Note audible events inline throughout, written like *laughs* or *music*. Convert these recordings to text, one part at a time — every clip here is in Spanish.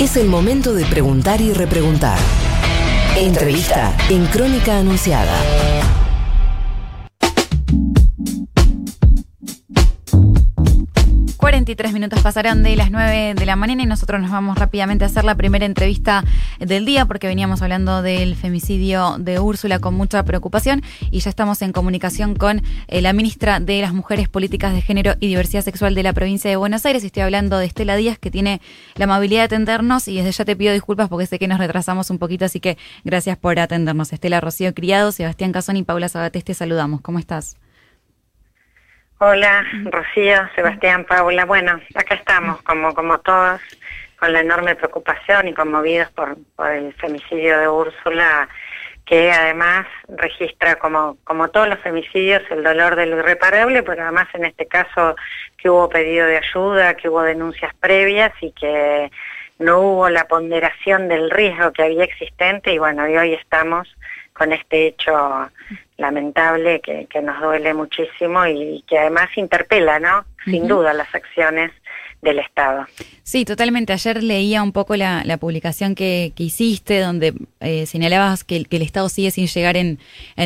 Es el momento de preguntar y repreguntar. Entrevista en Crónica Anunciada. 43 minutos pasaron de las 9 de la mañana y nosotros nos vamos rápidamente a hacer la primera entrevista del día porque veníamos hablando del femicidio de Úrsula con mucha preocupación y ya estamos en comunicación con eh, la ministra de las Mujeres, Políticas de Género y Diversidad Sexual de la provincia de Buenos Aires. Estoy hablando de Estela Díaz que tiene la amabilidad de atendernos y desde ya te pido disculpas porque sé que nos retrasamos un poquito, así que gracias por atendernos. Estela Rocío Criado, Sebastián Cazón y Paula Sabatés, te saludamos. ¿Cómo estás? Hola, Rocío, Sebastián, Paula. Bueno, acá estamos, como, como todos, con la enorme preocupación y conmovidos por, por el femicidio de Úrsula, que además registra, como, como todos los femicidios, el dolor de lo irreparable, pero además en este caso que hubo pedido de ayuda, que hubo denuncias previas y que no hubo la ponderación del riesgo que había existente. Y bueno, y hoy estamos con este hecho lamentable que, nos duele muchísimo y, que además interpela, ¿no? Sin duda las acciones del Estado. Sí, totalmente. Ayer leía un poco la, publicación que, hiciste, donde eh, señalabas que, el Estado sigue sin llegar en,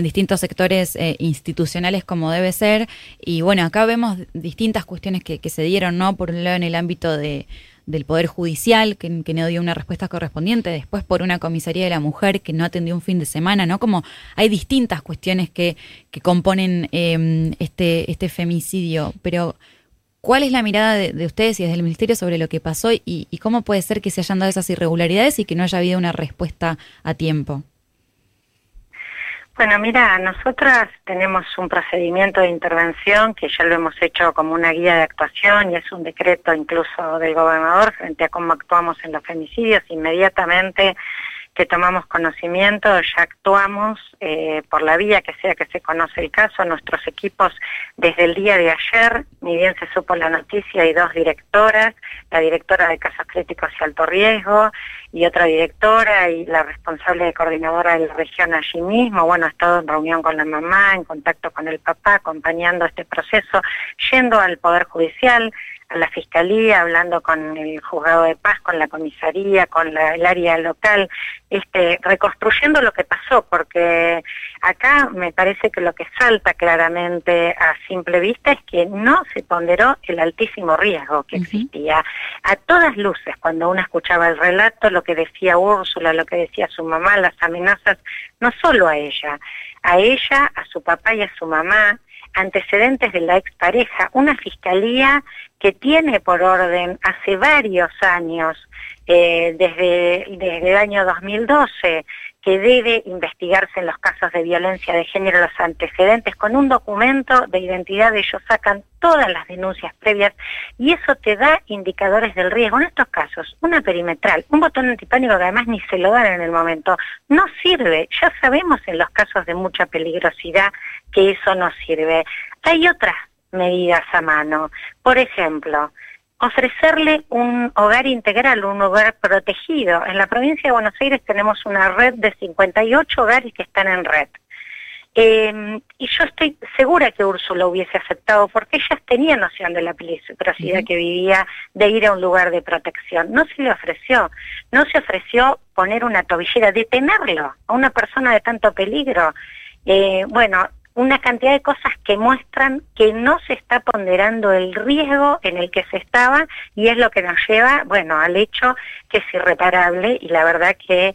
distintos sectores eh, institucionales como debe ser. Y bueno, acá vemos distintas cuestiones que, que se dieron, ¿no? Por un lado, en el ámbito de del Poder Judicial, que, no dio una respuesta correspondiente, después por una comisaría de la mujer que no atendió un fin de semana, ¿no? Como hay distintas cuestiones que, que componen em, este, este femicidio, pero ¿cuál es la mirada de, ustedes y desde el Ministerio sobre lo que pasó y, y cómo puede ser que se hayan dado esas irregularidades y que no haya habido una respuesta a tiempo? Bueno, mira, nosotras tenemos un procedimiento de intervención que ya lo hemos hecho como una guía de actuación y es un decreto incluso del gobernador frente a cómo actuamos en los femicidios. Inmediatamente que tomamos conocimiento, ya actuamos eh, por la vía que sea que se conoce el caso. Nuestros equipos desde el día de ayer, ni bien se supo la noticia, hay dos directoras, la directora de casos críticos y alto riesgo y otra directora y la responsable de coordinadora de la región allí mismo. Bueno, ha estado en reunión con la mamá, en contacto con el papá, acompañando este proceso, yendo al Poder Judicial la fiscalía, hablando con el juzgado de paz, con la comisaría, con el área local, este, reconstruyendo lo que pasó, porque acá me parece que lo que salta claramente a simple vista es que no se ponderó el altísimo riesgo que existía. A todas luces, cuando uno escuchaba el relato, lo que decía Úrsula, lo que decía su mamá, las amenazas, no solo a ella, a ella, a su papá y a su mamá, antecedentes de la expareja, una fiscalía que tiene por orden hace varios años, eh, desde, desde el año 2012, que debe investigarse en los casos de violencia de género los antecedentes, con un documento de identidad ellos sacan todas las denuncias previas y eso te da indicadores del riesgo. En estos casos, una perimetral, un botón antipánico que además ni se lo dan en el momento, no sirve. Ya sabemos en los casos de mucha peligrosidad que eso no sirve. Hay otras medidas a mano. Por ejemplo, ofrecerle un hogar integral, un hogar protegido. En la provincia de Buenos Aires tenemos una red de 58 hogares que están en red. Em, y yo estoy segura que Úrsula hubiese aceptado, porque ella tenía noción de la peligrosidad que vivía de ir a un lugar de protección. No se le ofreció, no se ofreció poner una tobillera, detenerlo a una persona de tanto peligro. Eh, bueno, una cantidad de cosas que muestran que no se está ponderando el riesgo en el que se estaba y es lo que nos lleva, bueno, al hecho que es irreparable y la verdad que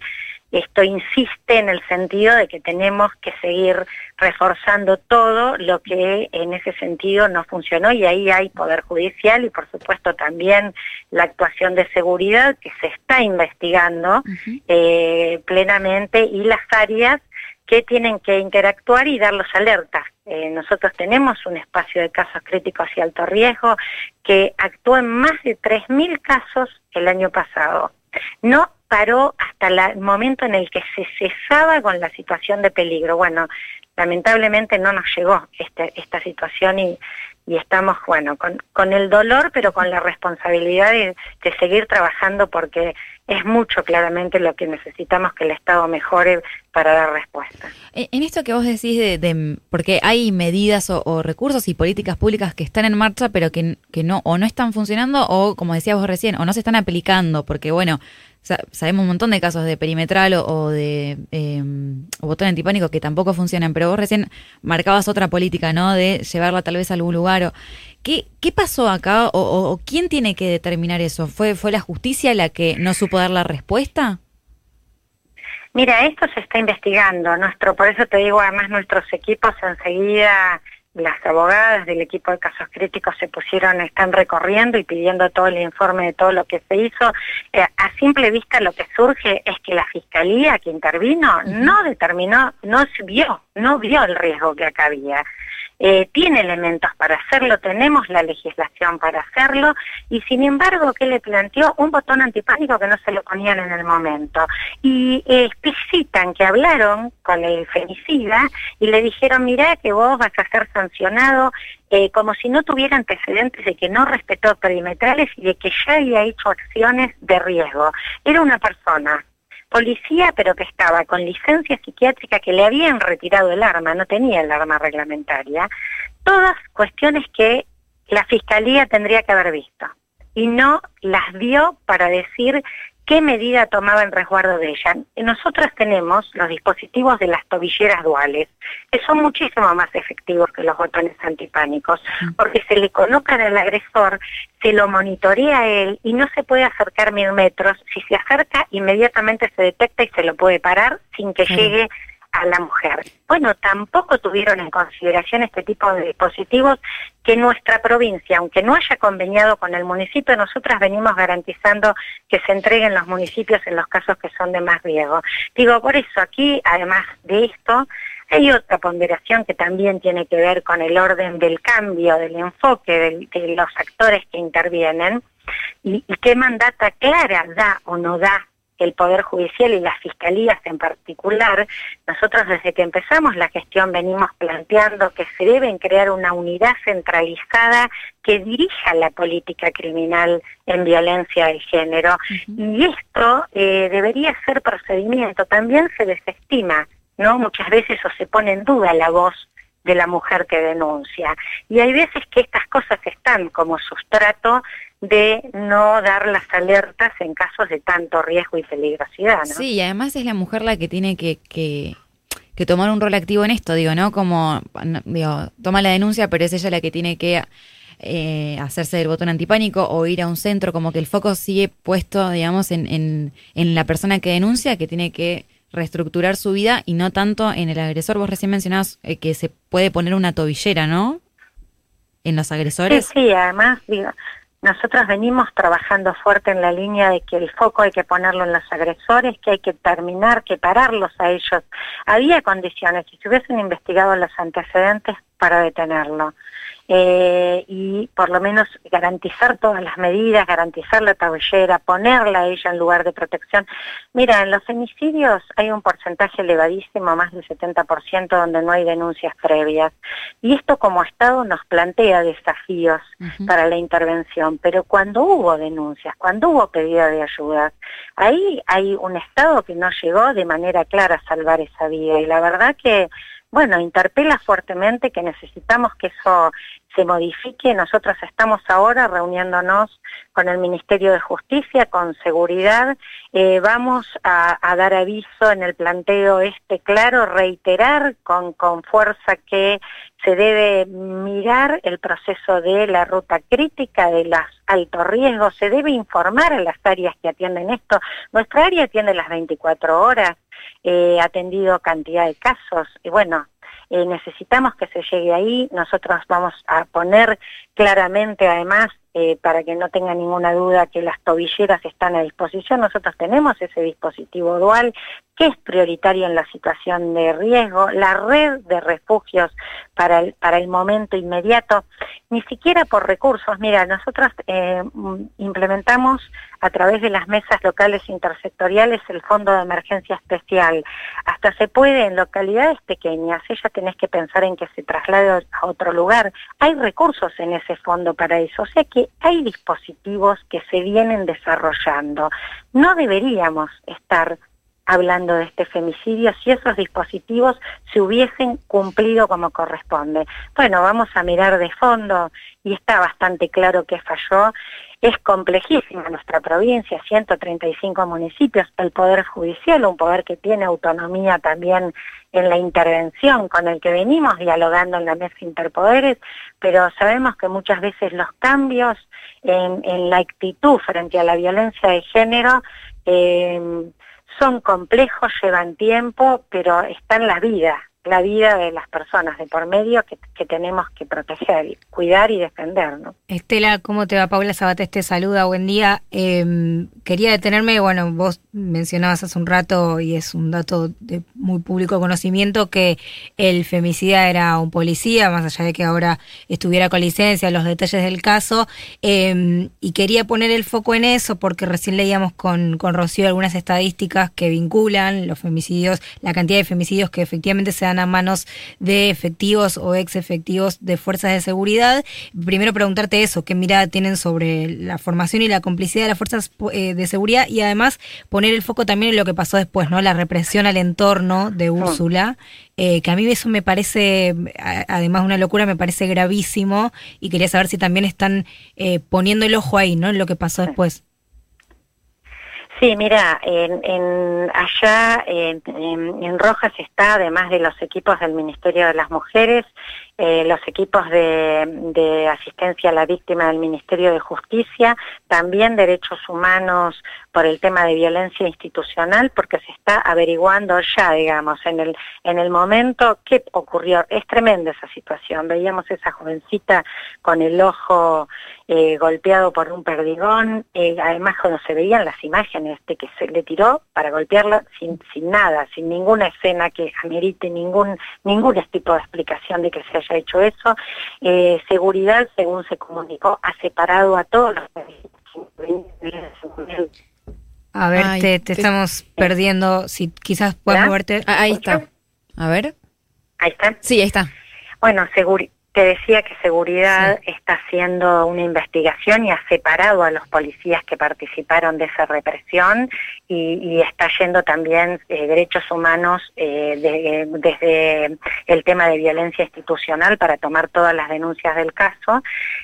esto insiste en el sentido de que tenemos que seguir reforzando todo lo que en ese sentido no funcionó y ahí hay poder judicial y por supuesto también la actuación de seguridad que se está investigando eh, plenamente y las áreas que tienen que interactuar y dar los alertas. Eh, nosotros tenemos un espacio de casos críticos y alto riesgo que actuó en más de 3.000 casos el año pasado. No paró hasta el momento en el que se cesaba con la situación de peligro. Bueno, lamentablemente no nos llegó este, esta situación y, estamos, bueno, con, el dolor, pero con la responsabilidad de seguir trabajando porque es mucho claramente lo que necesitamos que el Estado mejore para dar respuesta. En esto que vos decís de, porque hay medidas o, recursos y políticas públicas que están en marcha pero que, que no o no están funcionando o como decías vos recién o no se están aplicando porque bueno sabemos un montón de casos de perimetral o, de eh, botón antipánico que tampoco funcionan, pero vos recién marcabas otra política, ¿no? De llevarla tal vez a algún lugar. O, ¿qué, ¿Qué pasó acá o, o, quién tiene que determinar eso? ¿Fue, ¿Fue la justicia la que no supo dar la respuesta? Mira, esto se está investigando. Nuestro, por eso te digo, además nuestros equipos enseguida las abogadas del equipo de casos críticos se pusieron, están recorriendo y pidiendo todo el informe de todo lo que se hizo. Eh, a simple vista lo que surge es que la fiscalía que intervino no determinó, no vio, no vio el riesgo que acá había. Eh, tiene elementos para hacerlo, tenemos la legislación para hacerlo, y sin embargo, ¿qué le planteó? Un botón antipánico que no se lo ponían en el momento. Y explicitan que hablaron con el femicida y le dijeron, mira que vos vas a ser sancionado eh, como si no tuviera antecedentes de que no respetó perimetrales y de que ya había hecho acciones de riesgo. Era una persona policía, pero que estaba con licencia psiquiátrica, que le habían retirado el arma, no tenía el arma reglamentaria, todas cuestiones que la fiscalía tendría que haber visto. Y no las vio para decir qué medida tomaba en resguardo de ella. Nosotros tenemos los dispositivos de las tobilleras duales, que son muchísimo más efectivos que los botones antipánicos, porque se le coloca al agresor, se lo monitorea a él y no se puede acercar mil metros. Si se acerca, inmediatamente se detecta y se lo puede parar sin que llegue a la mujer. Bueno, tampoco tuvieron en consideración este tipo de dispositivos que nuestra provincia, aunque no haya conveniado con el municipio, nosotras venimos garantizando que se entreguen los municipios en los casos que son de más riesgo. Digo, por eso aquí, además de esto, hay otra ponderación que también tiene que ver con el orden del cambio, del enfoque de, los actores que intervienen y, y qué mandata clara da o no da el Poder Judicial y las fiscalías en particular, nosotros desde que empezamos la gestión venimos planteando que se deben crear una unidad centralizada que dirija la política criminal en violencia de género. Y esto eh, debería ser procedimiento. También se desestima, ¿no? Muchas veces o se pone en duda la voz de la mujer que denuncia. Y hay veces que estas cosas están como sustrato de no dar las alertas en casos de tanto riesgo y peligrosidad. ¿no? Sí, y además es la mujer la que tiene que, que, tomar un rol activo en esto, digo, ¿no? Como, digo, toma la denuncia, pero es ella la que tiene que eh, hacerse del botón antipánico o ir a un centro, como que el foco sigue puesto, digamos, en, en, en la persona que denuncia, que tiene que reestructurar su vida y no tanto en el agresor. Vos recién mencionabas eh, que se puede poner una tobillera, ¿no? En los agresores. Sí, sí, además, digo, nosotros venimos trabajando fuerte en la línea de que el foco hay que ponerlo en los agresores, que hay que terminar, que pararlos a ellos. Había condiciones, si se hubiesen investigado los antecedentes para detenerlo. Eh, y por lo menos garantizar todas las medidas, garantizar la tabellera, ponerla a ella en lugar de protección. Mira, en los femicidios hay un porcentaje elevadísimo, más del 70%, donde no hay denuncias previas. Y esto como Estado nos plantea desafíos para la intervención, pero cuando hubo denuncias, cuando hubo pedido de ayuda, ahí hay un Estado que no llegó de manera clara a salvar esa vida. Y la verdad que bueno, interpela fuertemente que necesitamos que eso se modifique. Nosotros estamos ahora reuniéndonos con el Ministerio de Justicia, con seguridad. Eh, vamos a, dar aviso en el planteo este claro, reiterar con, con fuerza que se debe mirar el proceso de la ruta crítica, de los altos riesgos, se debe informar a las áreas que atienden esto. Nuestra área atiende las 24 horas, atendido cantidad de casos, y bueno, eh, necesitamos que se llegue ahí, nosotros vamos a poner claramente además eh, para que no tenga ninguna duda que las tobilleras están a disposición. Nosotros tenemos ese dispositivo dual que es prioritario en la situación de riesgo, la red de refugios para el, para el momento inmediato, ni siquiera por recursos. Mira, nosotros eh, implementamos a través de las mesas locales intersectoriales el Fondo de Emergencia Especial. Hasta se puede en localidades pequeñas, ella tenés que pensar en que se traslade a otro lugar. Hay recursos en ese fondo para eso. O sea que hay dispositivos que se vienen desarrollando. No deberíamos estar hablando de este femicidio si esos dispositivos se hubiesen cumplido como corresponde. Bueno, vamos a mirar de fondo y está bastante claro que falló. Es complejísima nuestra provincia, 135 municipios, el Poder Judicial, un poder que tiene autonomía también en la intervención, con el que venimos dialogando en la mesa interpoderes, pero sabemos que muchas veces los cambios en, la actitud frente a la violencia de género eh, son complejos, llevan tiempo, pero están la vida, la vida de las personas de por medio que, tenemos que proteger, cuidar y defender. ¿no? Estela, ¿cómo te va? Paula Sabates te saluda, buen día. Em, quería detenerme, bueno, vos mencionabas hace un rato, y es un dato de muy público conocimiento, que el femicida era un policía, más allá de que ahora estuviera con licencia, los detalles del caso, em, y quería poner el foco en eso porque recién leíamos con, con Rocío algunas estadísticas que vinculan los femicidios, la cantidad de femicidios que efectivamente se a manos de efectivos o ex efectivos de fuerzas de seguridad. Primero preguntarte eso, qué mirada tienen sobre la formación y la complicidad de las fuerzas eh, de seguridad y además poner el foco también en lo que pasó después, ¿no? La represión al entorno de ah. Úrsula, eh, que a mí eso me parece, además de una locura, me parece gravísimo y quería saber si también están eh, poniendo el ojo ahí, ¿no? En lo que pasó después. Sí, mira, en, allá en, en, Rojas está, además de los equipos del Ministerio de las Mujeres, eh, los equipos de, asistencia a la víctima del Ministerio de Justicia, también derechos humanos por el tema de violencia institucional, porque se está averiguando ya, digamos, en el, en el momento qué ocurrió. Es tremenda esa situación. Veíamos esa jovencita con el ojo eh, golpeado por un perdigón, eh, además cuando se veían las imágenes de que se le tiró para golpearla sin, sin nada, sin ninguna escena que amerite ningún, ningún tipo de explicación de que se haya ha hecho eso. Eh, seguridad, según se comunicó, ha separado a todos los a ver, te, estamos perdiendo. Si quizás puedas moverte. Ah, ahí está. A ver. Ahí está. Sí, ahí está. Bueno, seguridad te decía que seguridad está haciendo una investigación y ha separado a los policías que participaron de esa represión y, está yendo también eh, derechos humanos eh, desde el tema de violencia institucional para tomar todas las denuncias del caso.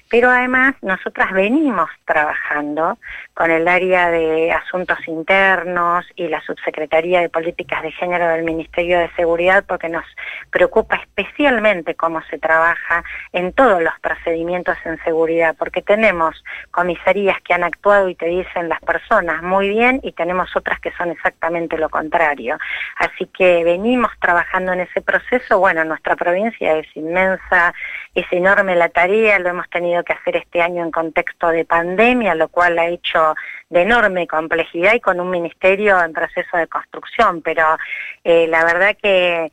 Pero además nosotras venimos trabajando con el área de asuntos internos y la subsecretaría de políticas de género del Ministerio de Seguridad porque nos preocupa especialmente cómo se trabaja en todos los procedimientos en seguridad, porque tenemos comisarías que han actuado y te dicen las personas muy bien y tenemos otras que son exactamente lo contrario. Así que venimos trabajando en ese proceso. Bueno, nuestra provincia es inmensa, es enorme la tarea, lo hemos tenido que hacer este año en contexto de pandemia, lo cual ha hecho de enorme complejidad y con un ministerio en proceso de construcción, pero eh, la verdad que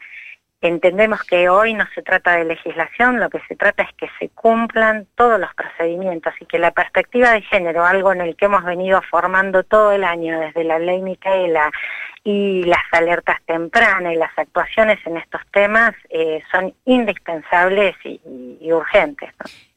Entendemos que hoy no se trata de legislación, lo que se trata es que se cumplan todos los procedimientos y que la perspectiva de género, algo en el que hemos venido formando todo el año desde la ley Micaela y las alertas tempranas y las actuaciones en estos temas eh, son indispensables y, urgentes.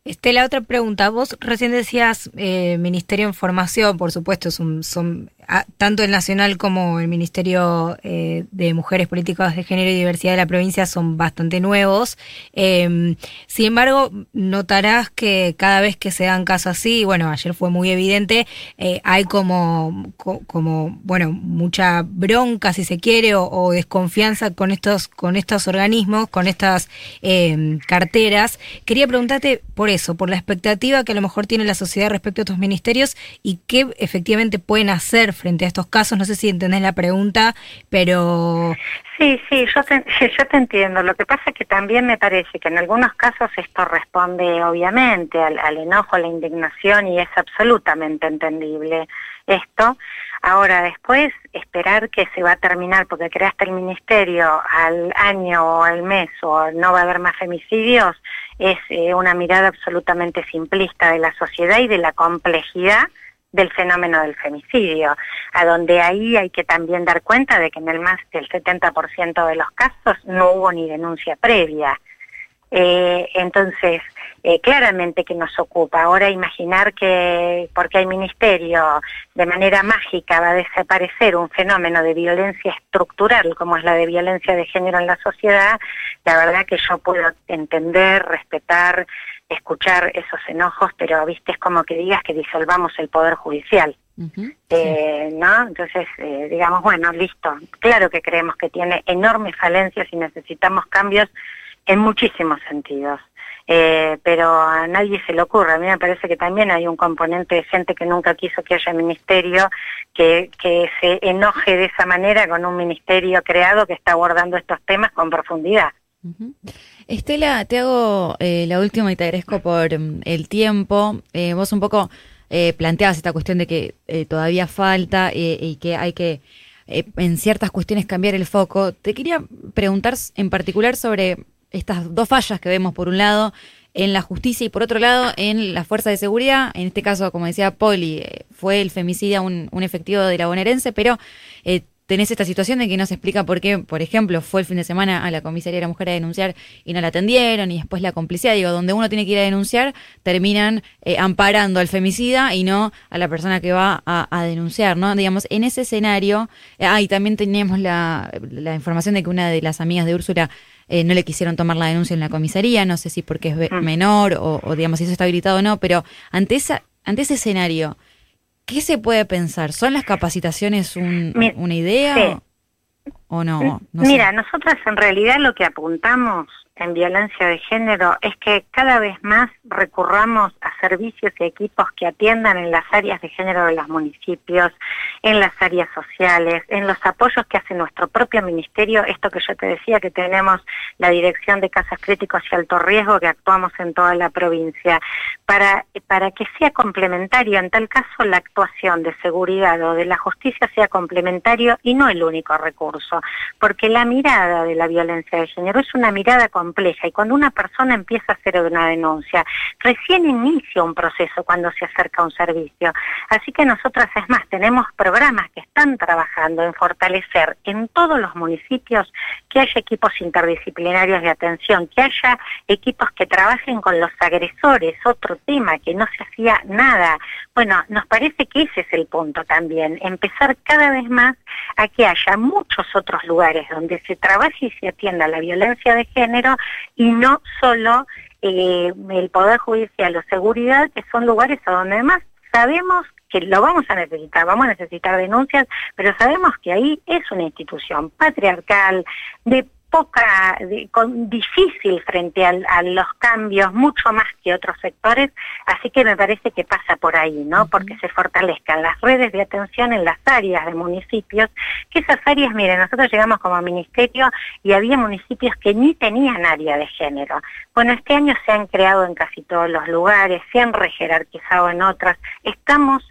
Estela, otra pregunta. Vos recién decías eh, Ministerio de Formación, por supuesto, son, son tanto el Nacional como el Ministerio eh, de Mujeres Políticas de Género y Diversidad de la provincia son bastante nuevos. Em, sin embargo, notarás que cada vez que se dan casos así, bueno, ayer fue muy evidente, eh, hay como, como, bueno, mucha bronca, si se quiere, o, desconfianza con estos, con estos organismos, con estas em, carteras. Quería preguntarte por eso, por la expectativa que a lo mejor tiene la sociedad respecto a estos ministerios y qué efectivamente pueden hacer frente a estos casos. No sé si entendés la pregunta, pero... Sí, sí, yo te, *laughs* yo te entiendo. Lo que pasa es que también me parece que en algunos casos esto responde obviamente al, enojo, a la indignación y es absolutamente entendible esto. Ahora, después, esperar que se va a terminar porque creaste el ministerio al año o al mes o no va a haber más femicidios, es eh, una mirada absolutamente simplista de la sociedad y de la complejidad del fenómeno del femicidio, a donde ahí hay que también dar cuenta de que en el más del 70% de los casos no hubo ni denuncia previa. Eh, entonces, eh, claramente que nos ocupa. Ahora imaginar que porque hay ministerio de manera mágica va a desaparecer un fenómeno de violencia estructural como es la de violencia de género en la sociedad, la verdad que yo puedo entender, respetar, escuchar esos enojos, pero viste es como que digas que disolvamos el poder judicial. eh, ¿No? Entonces, eh, digamos, bueno, listo. Claro que creemos que tiene enormes falencias y necesitamos cambios en muchísimos sentidos. Eh, pero a nadie se le ocurre. A mí me parece que también hay un componente de gente que nunca quiso que haya ministerio, que, que se enoje de esa manera con un ministerio creado que está abordando estos temas con profundidad. Estela, te hago eh, la última y te agradezco por mm, el tiempo. Eh, vos un poco eh, planteabas esta cuestión de que todavía falta y que hay que en ciertas cuestiones cambiar el foco. Te quería preguntar en particular sobre estas dos fallas que vemos, por un lado, en la justicia y por otro lado, en la fuerza de seguridad. En este caso, como decía Poli, eh, fue el femicida un, un efectivo de la bonaerense, pero eh, tenés esta situación de que no se explica por qué, por ejemplo, fue el fin de semana a la comisaría de la mujer a denunciar y no la atendieron, y después la complicidad, digo, donde uno tiene que ir a denunciar, terminan eh, amparando al femicida y no a la persona que va a, denunciar, ¿no? Digamos, en ese escenario, eh, ah, y también teníamos la, la información de que una de las amigas de Úrsula eh, no le quisieron tomar la denuncia en la comisaría, no sé si porque es Mm. menor o, o, digamos si eso está habilitado o no, pero ante esa ante ese escenario, ¿qué se puede pensar? ¿Son las capacitaciones un- una idea sí. o no? No sé. Mira, nosotras en realidad lo que apuntamos en violencia de género es que cada vez más recurramos a servicios y equipos que atiendan en las áreas de género de los municipios, en las áreas sociales, en los apoyos que hace nuestro propio ministerio, esto que yo te decía que tenemos la Dirección de Casas Críticos y Alto Riesgo, que actuamos en toda la provincia, para, para que sea complementario, en tal caso la actuación de seguridad o de la justicia sea complementario y no el único recurso, porque la mirada de la violencia de género es una mirada compleja y cuando una persona empieza a hacer una denuncia, recién inicia un proceso cuando se acerca a un servicio. Así que nosotras, es más, tenemos programas que están trabajando en fortalecer en todos los municipios que haya equipos interdisciplinarios de atención, que haya equipos que trabajen con los agresores, otro tema, que no se hacía nada. Bueno, nos parece que ese es el punto también, empezar cada vez más a que haya muchos otros lugares donde se trabaje y se atienda la violencia de género y no solo eh, el Poder Judicial o Seguridad, que son lugares a donde además sabemos que lo vamos a necesitar, vamos a necesitar denuncias, pero sabemos que ahí es una institución patriarcal, de poca, de, con, difícil frente al, a los cambios, mucho más que otros sectores, así que me parece que pasa por ahí, ¿no? Porque se fortalezcan las redes de atención en las áreas de municipios, que esas áreas, miren, nosotros llegamos como ministerio y había municipios que ni tenían área de género. Bueno, este año se han creado en casi todos los lugares, se han rejerarquizado en otras, estamos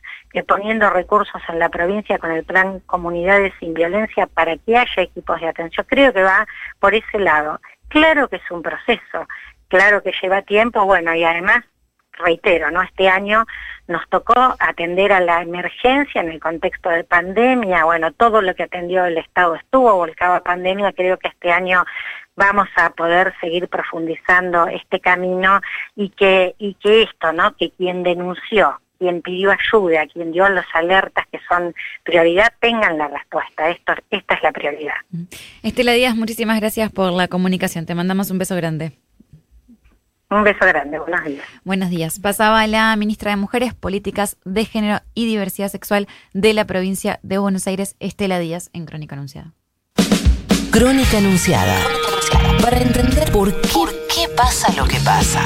poniendo recursos en la provincia con el plan Comunidades sin Violencia para que haya equipos de atención. Creo que va por ese lado. Claro que es un proceso, claro que lleva tiempo, bueno, y además, reitero, ¿no? Este año nos tocó atender a la emergencia en el contexto de pandemia, bueno, todo lo que atendió el Estado estuvo volcado a pandemia, creo que este año vamos a poder seguir profundizando este camino y que, y que esto, ¿no? Que quien denunció quien pidió ayuda, quien dio las alertas que son prioridad, tengan la respuesta. Esto, esta es la prioridad. Estela Díaz, muchísimas gracias por la comunicación. Te mandamos un beso grande. Un beso grande, buenos días. Buenos días. Pasaba la ministra de Mujeres, Políticas de Género y Diversidad Sexual de la provincia de Buenos Aires, Estela Díaz, en Crónica Anunciada. Crónica Anunciada. Para entender por qué, por qué pasa lo que pasa.